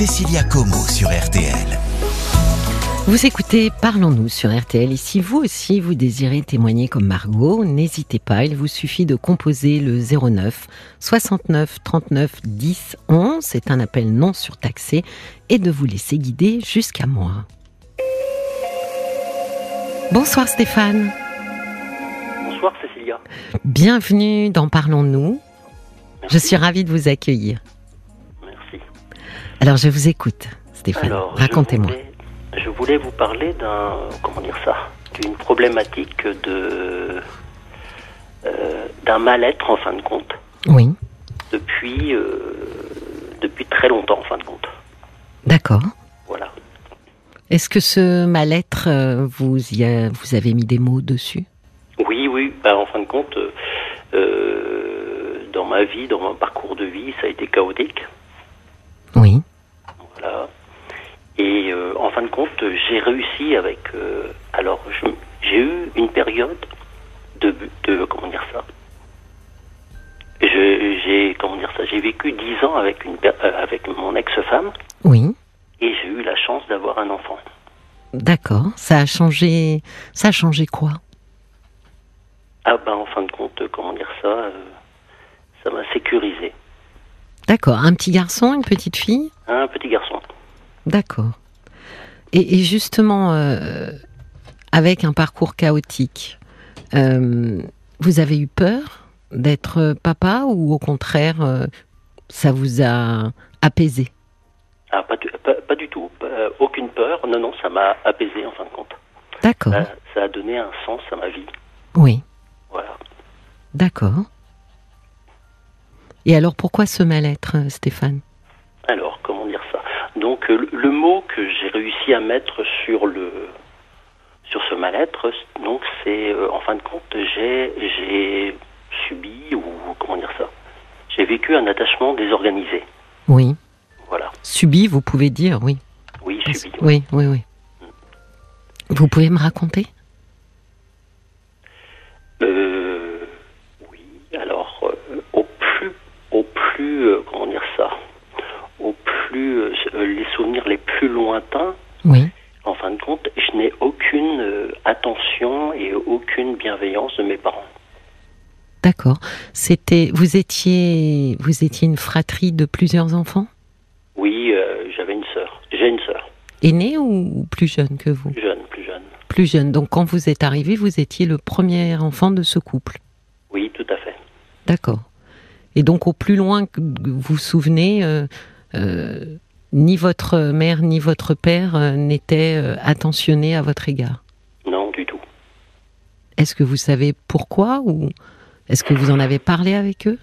Cécilia Como sur RTL. Vous écoutez Parlons-nous sur RTL. Et si vous aussi vous désirez témoigner comme Margot, n'hésitez pas, il vous suffit de composer le 09 69 39 10 11. C'est un appel non surtaxé et de vous laisser guider jusqu'à moi. Bonsoir Stéphane. Bonsoir Cécilia. Bienvenue dans Parlons-nous. Je suis ravie de vous accueillir. Alors je vous écoute, Stéphane. Racontez-moi. Je voulais, je voulais vous parler d'un comment dire ça, d'une problématique de euh, d'un mal-être en fin de compte Oui, depuis euh, depuis très longtemps en fin de compte. d'accord. Voilà. Est-ce que ce mal-être, euh, vous, y a- vous avez mis des mots dessus? Oui, oui. Bah, en fin de compte, dans ma vie, dans mon parcours de vie, ça a été chaotique. Oui, Voilà. Et j'ai réussi avec. euh, alors, j'ai eu une période de, de comment dire ça? J'ai comment dire ça? J'ai vécu dix ans avec une euh, avec mon ex-femme oui, et j'ai eu la chance d'avoir un enfant. d'accord. Ça a changé. Ça a changé quoi? Ah ben en fin de compte, comment dire ça, euh, ça m'a sécurisé. D'accord. Un petit garçon, une petite fille? Un petit garçon. D'accord. Et, et justement, euh, avec un parcours chaotique, euh, vous avez eu peur d'être papa ou au contraire, euh, ça vous a apaisé? Ah pas du, pas, pas du tout, aucune peur. Non non, ça m'a apaisé en fin de compte. D'accord. Ça, ça a donné un sens à ma vie. Oui, Voilà. d'accord. Et alors pourquoi ce mal-être, Stéphane? Donc, euh, le, mot que j'ai réussi à mettre sur le sur ce mal-être, donc c'est euh, en fin de compte, j'ai j'ai subi ou comment dire ça? J'ai vécu un attachement désorganisé. Oui. Voilà. Subi, vous pouvez dire, oui. Oui, subi. Oui, oui, oui. Vous pouvez me raconter Euh, oui. Alors, euh, au plus au plus euh, comment dire ça Au plus euh, les souvenirs les plus lointains Oui. En fin de compte, je n'ai aucune euh, attention et aucune bienveillance de mes parents. D'accord. C'était, vous étiez, vous étiez une fratrie de plusieurs enfants, Oui, euh, j'avais une sœur. J'ai une sœur, aînés ou plus jeunes que vous? Plus jeune, plus jeune. Plus jeunes. Donc quand vous êtes arrivé, vous étiez le premier enfant de ce couple? Oui, tout à fait. D'accord. Et donc au plus loin que vous vous souvenez, euh, ni votre mère ni votre père euh, n'étaient euh, attentionnés à votre égard. Non, du tout. Est-ce que vous savez pourquoi ou est-ce que vous en avez parlé avec eux?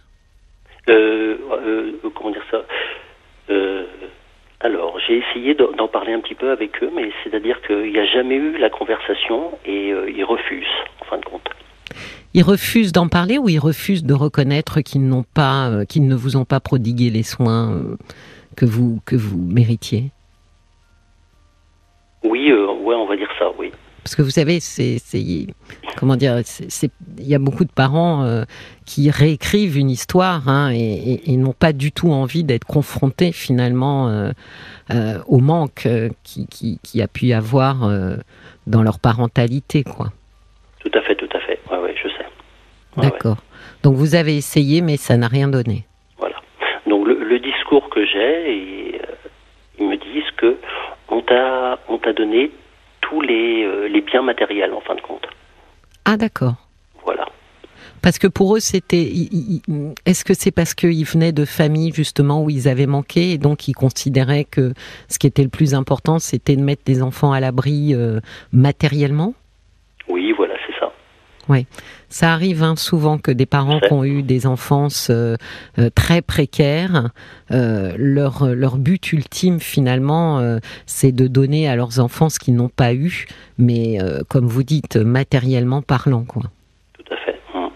Euh, euh, comment dire ça? Euh, Alors, j'ai essayé d'en parler un petit peu avec eux, mais c'est-à-dire qu'il n'y a jamais eu la conversation et ils refusent, en fin de compte. Ils refusent d'en parler ou ils refusent de reconnaître qu'ils n'ont pas, qu'ils ne vous ont pas prodigué les soins que vous que vous méritiez Oui, euh, ouais, on va dire ça, oui. Parce que vous savez, c'est, comment dire, il y a beaucoup de parents euh, qui réécrivent une histoire hein, et, et- et n'ont pas du tout envie d'être confrontés finalement euh, euh, au manque qui, qui, qui a pu y avoir dans leur parentalité, quoi. Tout à fait, tout à fait. Ouais, ouais, je sais. Ouais. D'accord. Donc vous avez essayé, mais ça n'a rien donné. Voilà. Donc le, le discours que j'ai, et, euh, ils me disent que on t'a on t'a donné tous les, euh, les biens matériels en fin de compte. Ah d'accord. Voilà. Parce que pour eux, c'était. i- Est-ce que c'est parce qu'ils venaient de familles justement où ils avaient manqué et donc ils considéraient que ce qui était le plus important, c'était de mettre les enfants à l'abri euh, matériellement? Oui, voilà, c'est ça. Arrive hein, souvent que des parents qui ont eu des enfances euh, euh, très précaires, euh, leur, leur but ultime finalement, c'est de donner à leurs enfants ce qu'ils n'ont pas eu, mais comme vous dites, matériellement parlant, quoi. Tout à fait. Hum.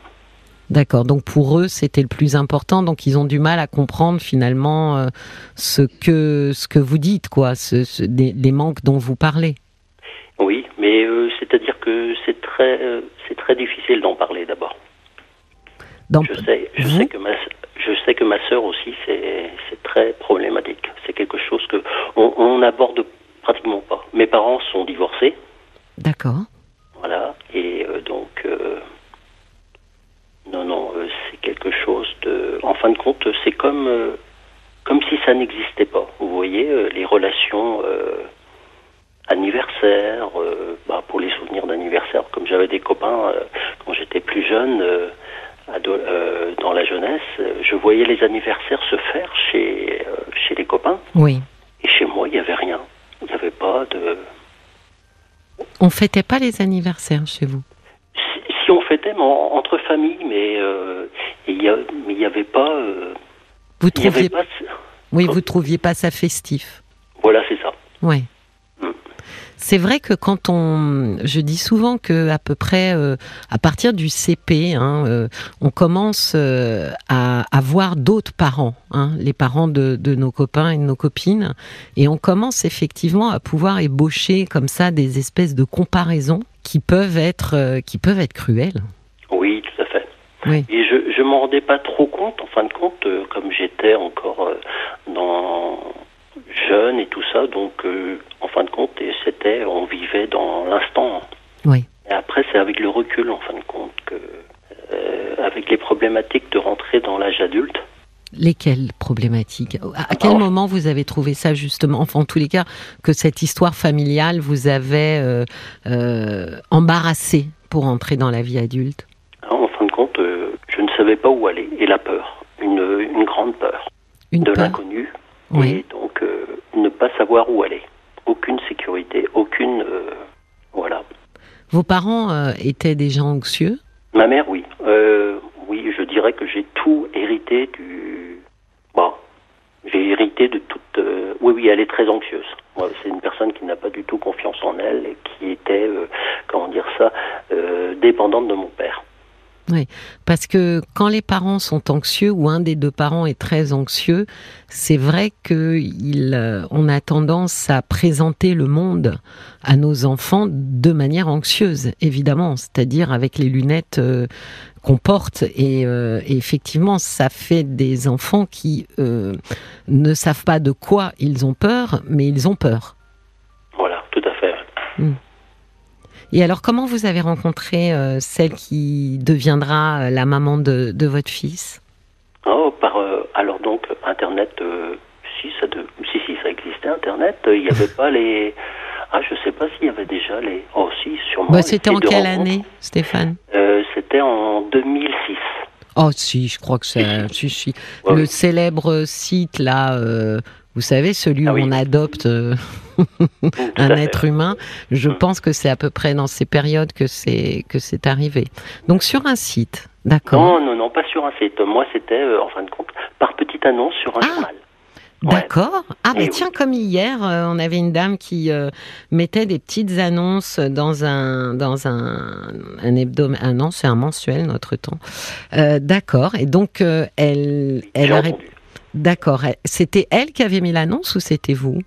D'accord. Donc pour eux, c'était le plus important. Donc ils ont du mal à comprendre finalement ce que ce que vous dites, quoi, ce, ce- des- les manques dont vous parlez. Oui, mais c'est-à-dire que c'est très euh, c'est très difficile d'en parler d'abord. Je sais, je sais que ma je sais que ma sœur aussi, c'est c'est très problématique. C'est quelque chose que on, on n'aborde pratiquement pas. Mes parents sont divorcés, D'accord. voilà, et euh, donc euh, non, non, euh, c'est quelque chose de. En fin de compte, c'est comme comme si ça n'existait pas. Vous voyez, les relations anniversaires, euh, bah, pour les souvenirs d'anniversaire, comme j'avais des copains euh, quand j'étais plus jeune. euh, ado- euh, dans la jeunesse, euh, je voyais les anniversaires se faire chez, euh, chez les copains. Oui. Et chez moi, il n'y avait rien. Il n'y avait pas de. On fêtait pas les anniversaires chez vous? Si, si on fêtait mais en- entre familles, mais euh, il n'y avait pas. euh, Vous avait trouviez pas. Oui, vous trouviez pas ça festif. Voilà, c'est ça. Ouais. C'est vrai que quand on, je dis souvent que à peu près euh, à partir du CP, hein, euh, on commence euh, à, à voir d'autres parents, hein, les parents de, de nos copains et de nos copines, et on commence effectivement à pouvoir ébaucher comme ça des espèces de comparaisons qui peuvent être, qui peuvent être cruelles. Oui, tout à fait. Oui. Et je je m'en rendais pas trop compte, en fin de compte, comme j'étais encore dans jeune et tout ça, donc euh, en fin de compte, c'était, on vivait dans l'instant. Oui. Et après, c'est avec le recul, en fin de compte, que euh, avec les problématiques de rentrer dans l'âge adulte. Lesquelles problématiques? À quel moment vous avez trouvé ça justement? Enfin, en tous les cas, que cette histoire familiale vous avait euh, euh, embarrassé pour entrer dans la vie adulte? En fin de compte, euh, je ne savais pas où aller. Et la peur, une, une grande peur Une de l'inconnu. Oui. Et donc, ne pas savoir où aller. Aucune sécurité, aucune. euh, voilà. Vos parents euh, étaient des gens anxieux? Ma mère, oui. Euh, oui, je dirais que j'ai tout hérité du. Bon, j'ai hérité de toute. Oui, oui, elle est très anxieuse. Ouais, C'est une personne qui n'a pas du tout confiance en elle et qui était, comment dire ça, dépendante de mon père. Parce que quand les parents sont anxieux ou un des deux parents est très anxieux, c'est vrai que il, euh, on a tendance à présenter le monde à nos enfants de manière anxieuse, évidemment, c'est-à-dire avec les lunettes euh, qu'on porte. Et, euh, et effectivement, ça fait des enfants qui ne savent pas de quoi ils ont peur, mais ils ont peur. Et alors, comment vous avez rencontré euh, celle qui deviendra euh, la maman de, de votre fils? Oh, par, euh, alors donc, Internet, euh, si, ça de, si, si, ça existait, Internet, il n'y avait pas les... Ah, je sais pas s'il y avait déjà les... Oh, si, sûrement. Bah, C'était en quelle année, Stéphane? C'était en 2006. Oh, si, je crois que c'est. Si, si. Ouais, Le célèbre site, là, euh, vous savez, celui Ah où oui. on adopte euh, un fait. être humain, je Mm. pense que c'est à peu près dans ces périodes que c'est que c'est arrivé. Donc, sur un site, d'accord. Non, non, non, pas sur un site. Moi, c'était, euh, en fin de compte, par petite annonce sur un Ah. journal. Ouais. D'accord. Ah, Eh bah oui. tiens, comme hier, euh, on avait une dame qui euh, mettait des petites annonces dans un dans un, un hebdomadaire. Ah non, c'est un mensuel, notre temps. Euh, D'accord. Et donc, elle, elle a. entendu. D'accord. C'était elle qui avait mis l'annonce ou c'était vous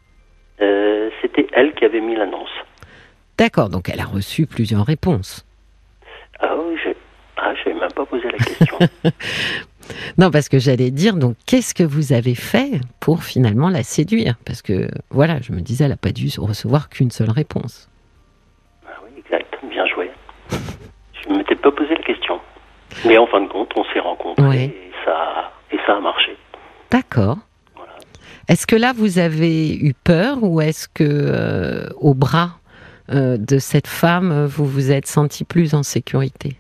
Euh, c'était elle qui avait mis l'annonce. D'accord. Donc, elle a reçu plusieurs réponses. Ah oui, je ah, j'avais même pas posé la question. Non, parce que j'allais dire, donc, qu'est-ce que vous avez fait pour finalement la séduire? Parce que, voilà, je me disais, elle n'a pas dû recevoir qu'une seule réponse. ah oui, exact, bien joué. Je ne m'étais pas posé la question. Mais en fin de compte, on s'est rencontrés Ouais. et, ça, et ça a marché. D'accord. Voilà. Est-ce que là, vous avez eu peur ou est-ce que, euh, au bras euh, de cette femme, vous vous êtes senti plus en sécurité?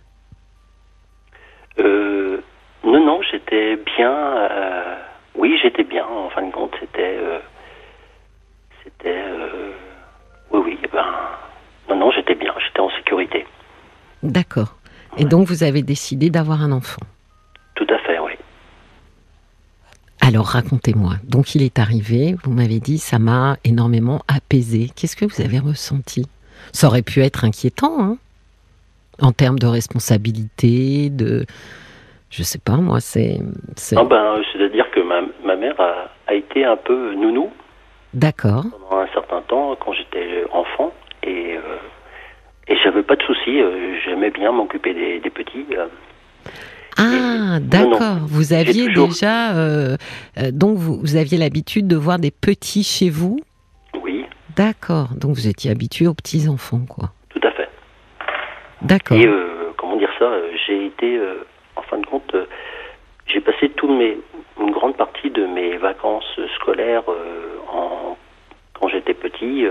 Euh, non, non, j'étais bien. oui, j'étais bien. En fin de compte, c'était. c'était. oui, oui, eh ben. Non, non, j'étais bien. J'étais en sécurité. D'accord. Et donc, vous avez décidé d'avoir un enfant? Tout à fait, oui. Alors, racontez-moi. Donc, il est arrivé, vous m'avez dit, ça m'a énormément apaisé. Qu'est-ce que vous avez ressenti? Ça aurait pu être inquiétant, hein En termes de responsabilité, de. Je sais pas, moi, c'est. c'est- Ah ben, c'est-à-dire que ma, ma mère a, a été un peu nounou D'accord. pendant un certain temps quand j'étais enfant et euh, et j'avais pas de soucis. euh, J'aimais bien m'occuper des, des petits. euh. Ah, d'accord. Vous aviez déjà, euh, euh, donc vous, vous aviez l'habitude de voir des petits chez vous? Oui, D'accord. Donc vous étiez habitué aux petits enfants, quoi. tout à fait. D'accord. Et euh, comment dire ça? J'ai été, en fin de compte, j'ai passé tout mes, une grande partie de mes vacances scolaires en, quand j'étais petit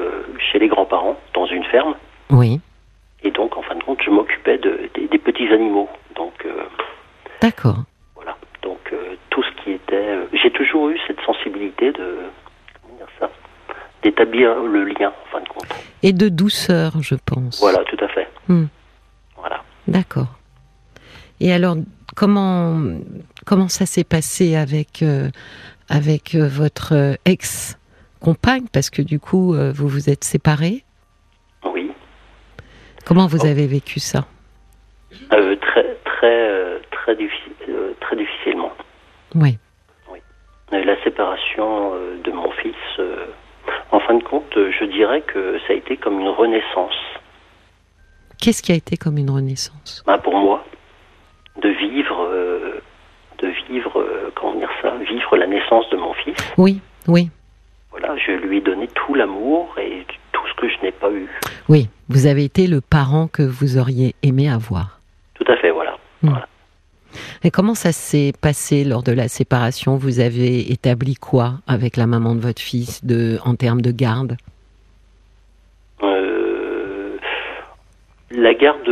chez les grands-parents dans une ferme. Oui. Et donc, en fin de compte, je m'occupais de, des, des petits animaux. Donc, euh, D'accord. voilà. Donc, euh, tout ce qui était. euh, j'ai toujours eu cette sensibilité de. Comment dire ça D'établir le lien, en fin de compte. Et de douceur, je pense. Voilà, tout à fait. Hmm. Voilà. D'accord. Et alors, comment comment ça s'est passé avec euh, avec votre euh, ex-compagne? Parce que du coup, vous vous êtes séparés. Oui. Comment vous Oh. avez vécu ça? Euh, très, très, très, euh, très difficilement. Oui. Euh, La séparation euh, de mon fils, euh, en fin de compte, je dirais que ça a été comme une renaissance Qu'est-ce qui a été comme une renaissance? Ben, pour moi de vivre, de vivre, comment dire ça, vivre la naissance de mon fils. Oui, oui, Voilà, je lui ai donné tout l'amour et tout ce que je n'ai pas eu. oui. Vous avez été le parent que vous auriez aimé avoir. Tout à fait, voilà. Et comment ça s'est passé lors de la séparation? Vous avez établi quoi avec la maman de votre fils de, en termes de garde? Euh, la garde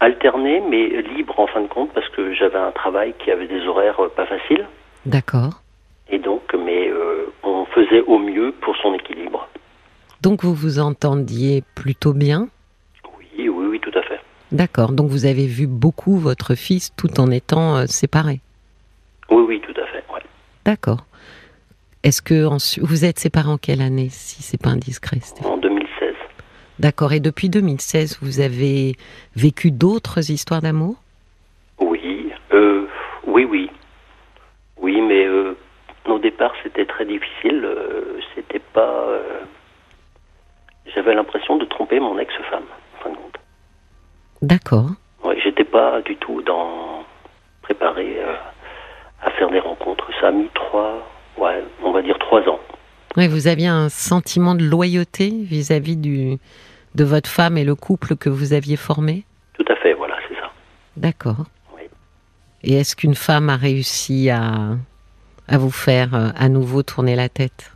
alternée, mais libre en fin de compte, parce que j'avais un travail qui avait des horaires pas faciles. D'accord. Et donc, mais euh, on faisait au mieux pour son équilibre. Donc vous vous entendiez plutôt bien Oui, oui, oui, tout à fait. D'accord. Donc vous avez vu beaucoup votre fils tout en étant euh, séparés. Oui, oui, tout à fait. ouais. D'accord. Est-ce que vous êtes séparés en quelle année, si c'est pas indiscret Stéphane? En 2016. D'accord. Et depuis 2016, vous avez vécu d'autres histoires d'amour? Oui, euh, oui, oui. Oui, mais euh, au départ, c'était très difficile. euh, c'était pas. euh, J'avais l'impression de tromper mon ex-femme, en fin de compte. D'accord. Ouais, j'étais pas du tout dans préparé euh, à faire des rencontres. Ça a mis trois, ouais, on va dire trois ans. Oui, vous aviez un sentiment de loyauté vis-à-vis du de votre femme et le couple que vous aviez formé? Tout à fait, voilà, c'est ça. D'accord. Oui. Et est-ce qu'une femme a réussi à, à vous faire euh, à nouveau tourner la tête?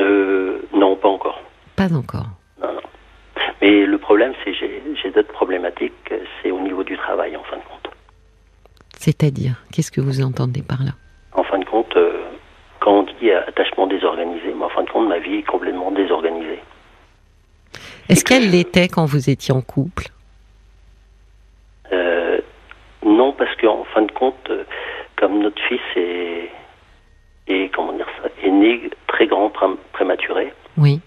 Euh, non, pas encore. Pas encore. Non, non. Mais le problème, c'est que j'ai d'autres problématiques. C'est au niveau du travail, en fin de compte. C'est-à-dire, qu'est-ce que vous entendez par là? En fin de compte, euh, quand on dit attachement désorganisé, mais en fin de compte, ma vie est complètement désorganisée. Est-ce qu'elle l'était quand vous étiez en couple? Euh, non, parce qu'en fin de compte, euh, comme notre fils est, est, comment dire ça, est né très grand, prém- prématuré, Oui.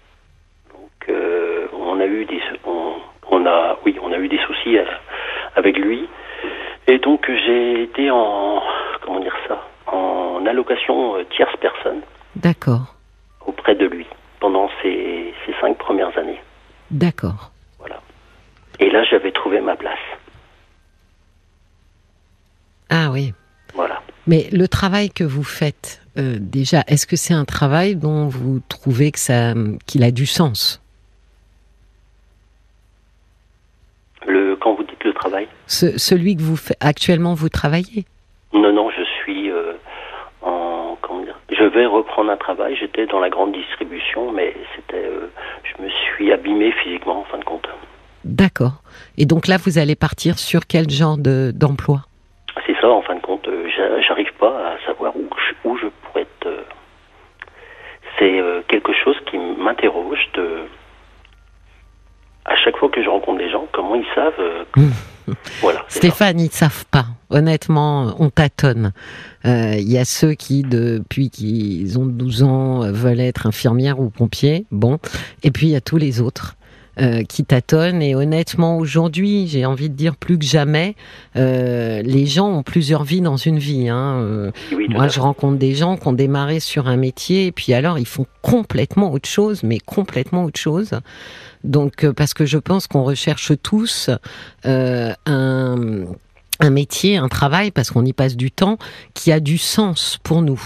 donc euh, on a eu des, on, on a, oui, on a eu des soucis avec lui, et donc j'ai été en, comment dire ça, en allocation euh, tierce personne D'accord. auprès de lui pendant ces, ces cinq premières années. D'accord. Voilà. Et là, j'avais trouvé ma place. Ah oui. Voilà. Mais le travail que vous faites, euh, déjà, est-ce que c'est un travail dont vous trouvez que ça, qu'il a du sens? Quand vous dites le travail, Ce- Celui que vous faites actuellement, vous travaillez non, non, je suis euh, en, comment dire, je vais reprendre un travail. J'étais dans la grande distribution, mais c'était, euh, je me suis abîmé physiquement en fin de compte. D'accord. Et donc là, vous allez partir sur quel genre de, d'emploi? C'est ça, en fin de compte, euh, j'a- j'arrive pas à savoir où je, où je pourrais être. c'est quelque chose qui m'interroge de. À chaque fois que je rencontre des gens, comment ils savent. euh, voilà. c'est ça. Stéphane, ils ne savent pas. Honnêtement, on tâtonne. Euh, Il y a ceux qui, depuis qu'ils ont 12 ans, euh, veulent être infirmières ou pompiers. Bon. Et puis, il y a tous les autres. Euh, qui tâtonnent et honnêtement aujourd'hui j'ai envie de dire plus que jamais euh, les gens ont plusieurs vies dans une vie hein. Euh, Oui, moi je rencontre des gens qui ont démarré sur un métier et puis alors ils font complètement autre chose mais complètement autre chose donc parce que je pense qu'on recherche tous un un métier, un travail, parce qu'on y passe du temps, qui a du sens pour nous.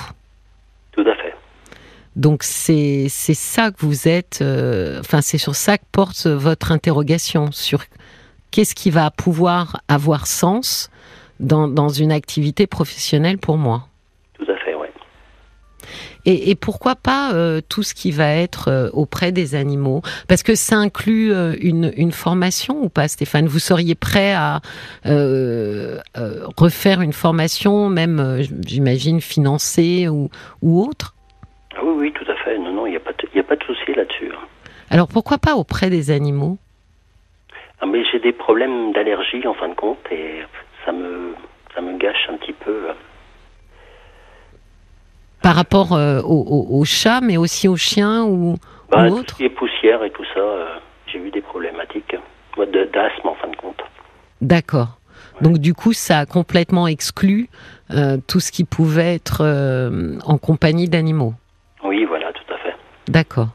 Donc c'est c'est ça que vous êtes, euh, enfin c'est sur ça que porte votre interrogation, sur qu'est-ce qui va pouvoir avoir sens dans, dans une activité professionnelle pour moi. Tout à fait, oui. Et, et pourquoi pas euh, tout ce qui va être euh, auprès des animaux? Parce que ça inclut euh, une, une formation ou pas, Stéphane? Vous seriez prêt à euh, euh, refaire une formation, même, euh, j'imagine, financée ou, ou autre? Oui, tout à fait. Non, non, il n'y a pas de, souci là-dessus. hein. Alors pourquoi pas auprès des animaux? Ah, mais j'ai des problèmes d'allergie en fin de compte et ça me, ça me gâche un petit peu. Par rapport euh, aux, aux- aux chats, mais aussi aux chiens ou, Bah, ou autres qui est poussière et tout ça, euh, j'ai eu des problématiques. D'asthme en fin de compte. D'accord. Donc du coup, ça a complètement exclu euh, tout ce qui pouvait être en compagnie d'animaux? Oui, voilà, tout à fait. D'accord.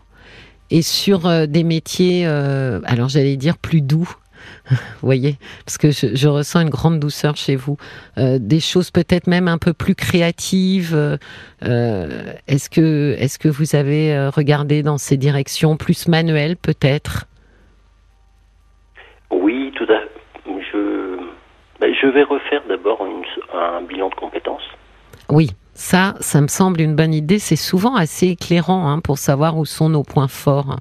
Et sur euh, des métiers, euh, alors j'allais dire plus doux, vous voyez, parce que je, je ressens une grande douceur chez vous, Euh, des choses peut-être même un peu plus créatives. euh, est-ce que est-ce que vous avez regardé dans ces directions plus manuelles peut-être? Oui, tout à Je, ben, je vais refaire d'abord un bilan de compétences. Oui, ça, ça me semble une bonne idée. C'est souvent assez éclairant hein, pour savoir où sont nos points forts.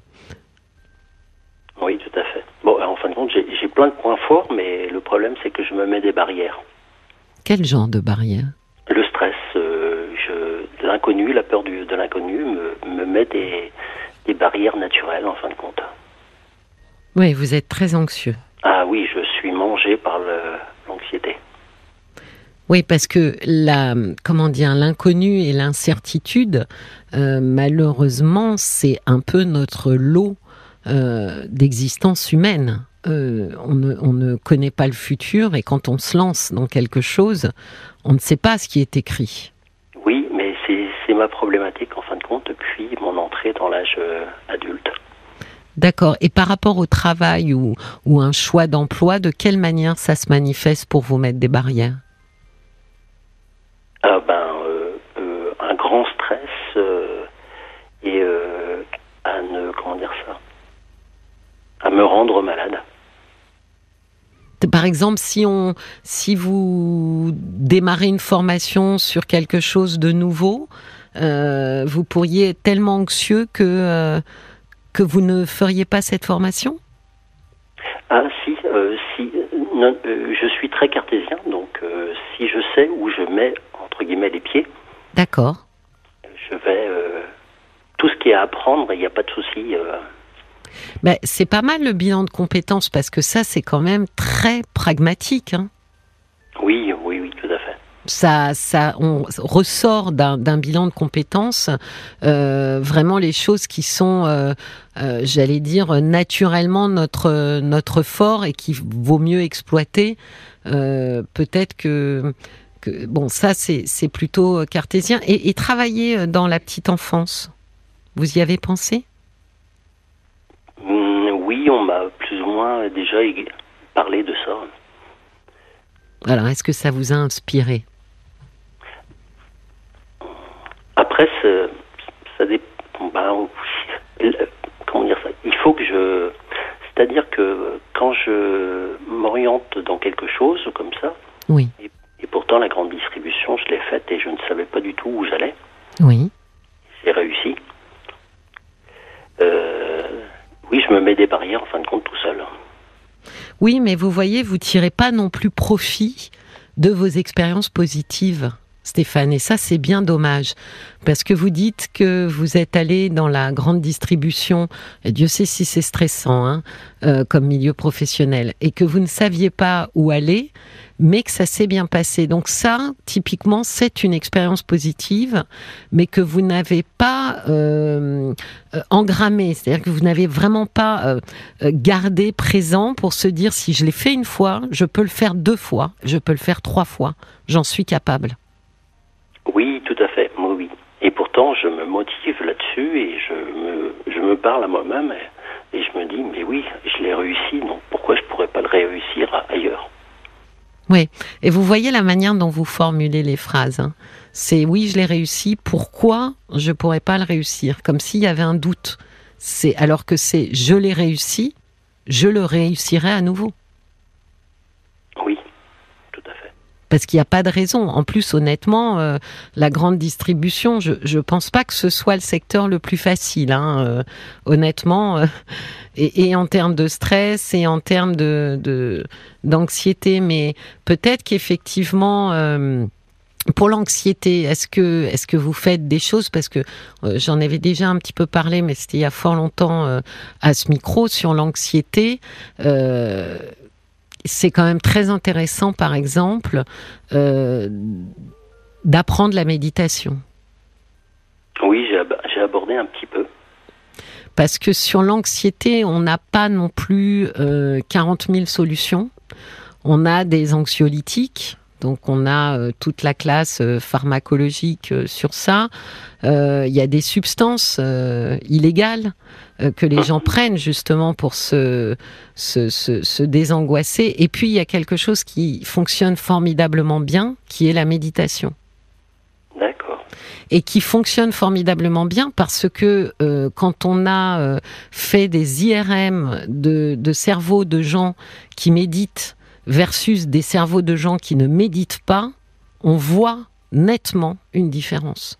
Oui, tout à fait. Bon, en fin de compte, j'ai plein de points forts, mais le problème, c'est que je me mets des barrières. Quel genre de barrière? Le stress, euh, je, l'inconnu, la peur du, de l'inconnu me, me met des, des barrières naturelles, en fin de compte. Oui, vous êtes très anxieux. Ah oui, je suis mangé par l'anxiété. Oui, parce que la, comment dire, l'inconnu et l'incertitude, euh, malheureusement, c'est un peu notre lot euh, d'existence humaine. Euh, on, ne, on ne connaît pas le futur et quand on se lance dans quelque chose, on ne sait pas ce qui est écrit. Oui, mais c'est ma problématique, en fin de compte, depuis mon entrée dans l'âge adulte. D'accord. Et par rapport au travail ou, ou un choix d'emploi, de quelle manière ça se manifeste pour vous mettre des barrières? Ah ben, euh, euh, un grand stress euh, et à ne, comment dire ça, à me rendre malade. Par exemple, si on, si vous démarrez une formation sur quelque chose de nouveau, euh, vous pourriez être tellement anxieux que euh, que vous ne feriez pas cette formation? Ah si, euh, si, non, je suis très cartésien, donc si je sais où je mets entre guillemets les pieds, D'accord. je vais euh, tout ce qui est à apprendre, il n'y a pas de souci. euh, Ben, c'est pas mal le bilan de compétences parce que ça, c'est quand même très pragmatique. hein. oui, oui, oui, tout à fait. ça, ça, on ressort d'un bilan de compétences euh, vraiment les choses qui sont, euh, euh, j'allais dire, naturellement notre notre fort et qui vaut mieux exploiter. Peut-être que que bon, ça c'est plutôt cartésien et, et travailler dans la petite enfance. Vous y avez pensé? Hum, oui, on m'a plus ou moins déjà parlé de ça. Alors, est-ce que ça vous a inspiré? Après, ça dépend. le- comment dire ça? Il faut que je. C'est-à-dire que quand je m'oriente dans quelque chose comme ça, Oui, et pourtant la grande distribution, je l'ai faite et je ne savais pas du tout où j'allais, oui. j'ai réussi. Euh, oui, je me mets des barrières en fin de compte tout seul. Oui, mais vous voyez, vous tirez pas non plus profit de vos expériences positives, Stéphane. Et ça, c'est bien dommage. Parce que vous dites que vous êtes allé dans la grande distribution, et Dieu sait si c'est stressant, hein, euh, comme milieu professionnel, et que vous ne saviez pas où aller, mais que ça s'est bien passé. Donc ça, typiquement, c'est une expérience positive, mais que vous n'avez pas euh, euh, engrammé. C'est-à-dire que vous n'avez vraiment pas euh, euh, gardé présent pour se dire si je l'ai fait une fois, je peux le faire deux fois, je peux le faire trois fois. J'en suis capable. Oui, tout à fait. Moi, oui. Et pourtant, je me motive là-dessus et je me, parle à moi-même et, je me dis, mais oui, je l'ai réussi, donc pourquoi je pourrais pas le réussir ailleurs? Oui, et vous voyez la manière dont vous formulez les phrases. Hein. C'est oui, je l'ai réussi, pourquoi je pourrais pas le réussir? Comme s'il y avait un doute. C'est alors que c'est je l'ai réussi, je le réussirai à nouveau. Oui, tout à fait. Parce qu'il n'y a pas de raison. En plus, honnêtement, euh, la grande distribution, je ne pense pas que ce soit le secteur le plus facile. Hein, euh, honnêtement, euh, et, en termes de stress et en termes de d'anxiété, mais peut-être qu'effectivement pour l'anxiété, est-ce que est-ce que vous faites des choses? Parce que j'en avais déjà un petit peu parlé, mais c'était il y a fort longtemps euh, à ce micro sur l'anxiété. C'est quand même très intéressant, par exemple, d'apprendre la méditation. Oui, j'ai abordé un petit peu. Parce que sur l'anxiété, on n'a pas non plus 40 000 solutions. On a des anxiolytiques, donc on a euh, toute la classe euh, pharmacologique euh, sur ça. Il y a des substances illégales que les gens prennent justement pour se, se, désangoisser. Et puis il y a quelque chose qui fonctionne formidablement bien, qui est la méditation. D'accord. Et qui fonctionne formidablement bien parce que quand on a fait des IRM de, de cerveau de gens qui méditent versus des cerveaux de gens qui ne méditent pas, on voit nettement une différence.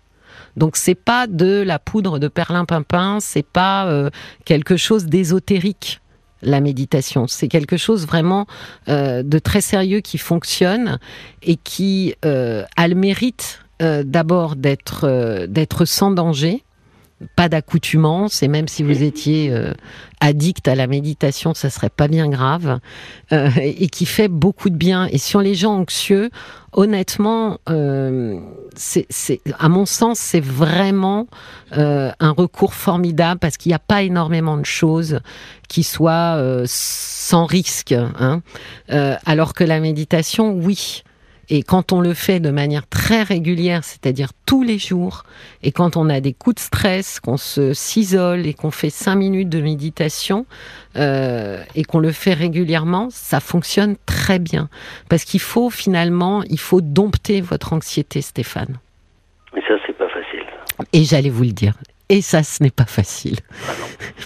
Donc c'est pas de la poudre de perlimpinpin, c'est pas euh, quelque chose d'ésotérique la méditation. C'est quelque chose vraiment euh, de très sérieux qui fonctionne et qui euh, a le mérite d'abord d'être d'être sans danger, pas d'accoutumance, et même si vous étiez euh, addict à la méditation, ça serait pas bien grave, euh, et qui fait beaucoup de bien. Et sur les gens anxieux, honnêtement, euh, c'est, à mon sens, c'est vraiment un recours formidable parce qu'il n'y a pas énormément de choses qui soient sans risque. Hein. alors que la méditation, oui. Et quand on le fait de manière très régulière, c'est-à-dire tous les jours, et quand on a des coups de stress, qu'on se s'isole et qu'on fait cinq minutes de méditation, euh, et qu'on le fait régulièrement, ça fonctionne très bien. Parce qu'il faut finalement, il faut dompter votre anxiété, Stéphane. Et ça, c'est pas facile. Et j'allais vous le dire. Et ça, ce n'est pas facile.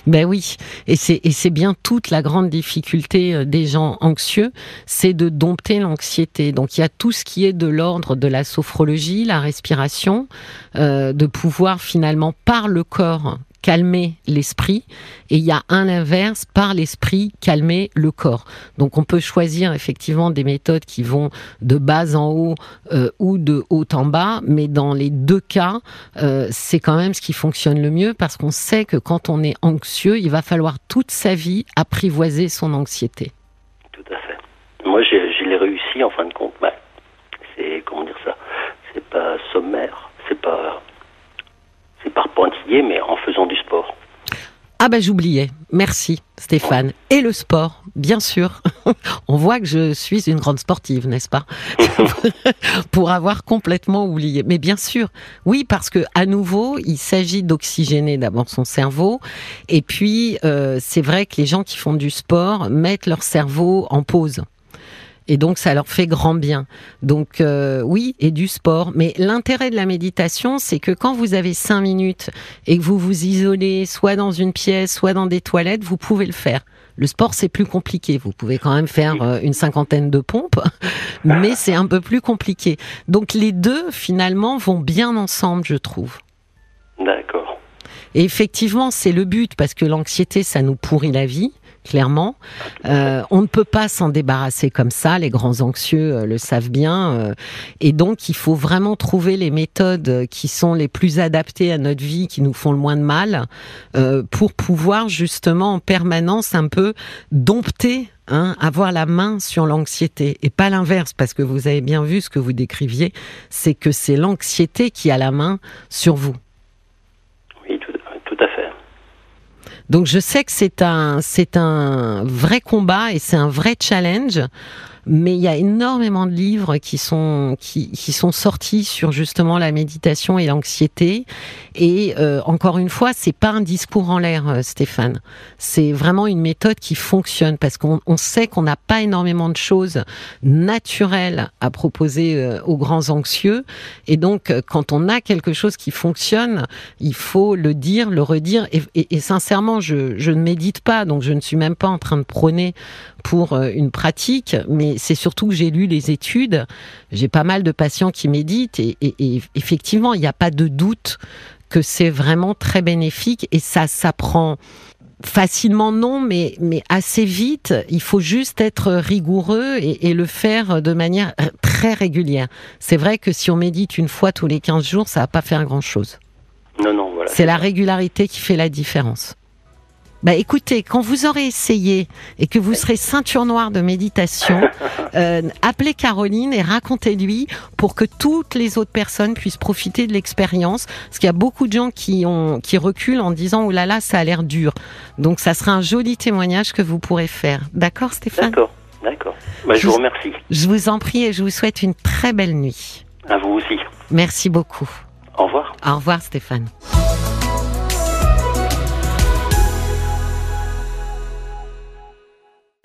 Ben oui, et c'est et c'est bien toute la grande difficulté euh, des gens anxieux, c'est de dompter l'anxiété. Donc il y a tout ce qui est de l'ordre de la sophrologie, la respiration, euh, de pouvoir finalement par le corps calmer l'esprit et il y a un inverse par l'esprit calmer le corps. Donc on peut choisir effectivement des méthodes qui vont de bas en haut euh, ou de haut en bas, mais dans les deux cas, euh, c'est quand même ce qui fonctionne le mieux parce qu'on sait que quand on est anxieux, il va falloir toute sa vie apprivoiser son anxiété. Tout à fait. Moi, je l'ai réussi en fin de compte. c'est comment dire ça? C'est pas sommaire, c'est pas c'est par pointillé, mais en faisant du sport. Ah ben j'oubliais. Merci Stéphane. Et le sport, bien sûr. On voit que je suis une grande sportive, n'est-ce pas Pour avoir complètement oublié. Mais bien sûr, oui, parce que à nouveau, il s'agit d'oxygéner d'abord son cerveau. Et puis, euh, c'est vrai que les gens qui font du sport mettent leur cerveau en pause et donc ça leur fait grand bien. Donc euh, oui, et du sport. Mais l'intérêt de la méditation, c'est que quand vous avez cinq minutes et que vous vous isolez, soit dans une pièce, soit dans des toilettes, vous pouvez le faire. Le sport, c'est plus compliqué. Vous pouvez quand même faire euh, une cinquantaine de pompes, mais c'est un peu plus compliqué. Donc les deux, finalement, vont bien ensemble, je trouve. D'accord. Et effectivement, c'est le but, parce que l'anxiété, ça nous pourrit la vie clairement. Euh, on ne peut pas s'en débarrasser comme ça, les grands anxieux euh, le savent bien. Euh, et donc, il faut vraiment trouver les méthodes qui sont les plus adaptées à notre vie, qui nous font le moins de mal, pour pouvoir justement en permanence un peu dompter Hein, avoir la main sur l'anxiété et pas l'inverse parce que vous avez bien vu ce que vous décriviez, c'est que c'est l'anxiété qui a la main sur vous. Donc je sais que c'est un c'est un vrai combat et c'est un vrai challenge mais il y a énormément de livres qui sont qui, qui sont sortis sur justement la méditation et l'anxiété. Et euh, encore une fois, c'est pas un discours en l'air, euh, Stéphane. C'est vraiment une méthode qui fonctionne parce qu'on on sait qu'on n'a pas énormément de choses naturelles à proposer euh, aux grands anxieux. Et donc, quand on a quelque chose qui fonctionne, il faut le dire, le redire. Et, et, et sincèrement, je, je ne médite pas, donc je ne suis même pas en train de prôner pour une pratique, mais c'est surtout que j'ai lu les études. J'ai pas mal de patients qui méditent et, et, et effectivement, il n'y a pas de doute que c'est vraiment très bénéfique et ça s'apprend facilement non, mais, mais assez vite. Il faut juste être rigoureux et, et le faire de manière très régulière. C'est vrai que si on médite une fois tous les 15 jours, ça va pas faire grand-chose. Non, non, voilà. C'est la régularité qui fait la différence. Bah écoutez, quand vous aurez essayé et que vous serez ceinture noire de méditation, euh, appelez Caroline et racontez-lui pour que toutes les autres personnes puissent profiter de l'expérience. Parce qu'il y a beaucoup de gens qui ont qui reculent en disant oh là là, ça a l'air dur. Donc ça sera un joli témoignage que vous pourrez faire. D'accord, Stéphane? D'accord, d'accord. Bah, je, Je vous vous- remercie. Je vous en prie et je vous souhaite une très belle nuit. À vous aussi. Merci beaucoup. Au revoir. Au revoir, Stéphane.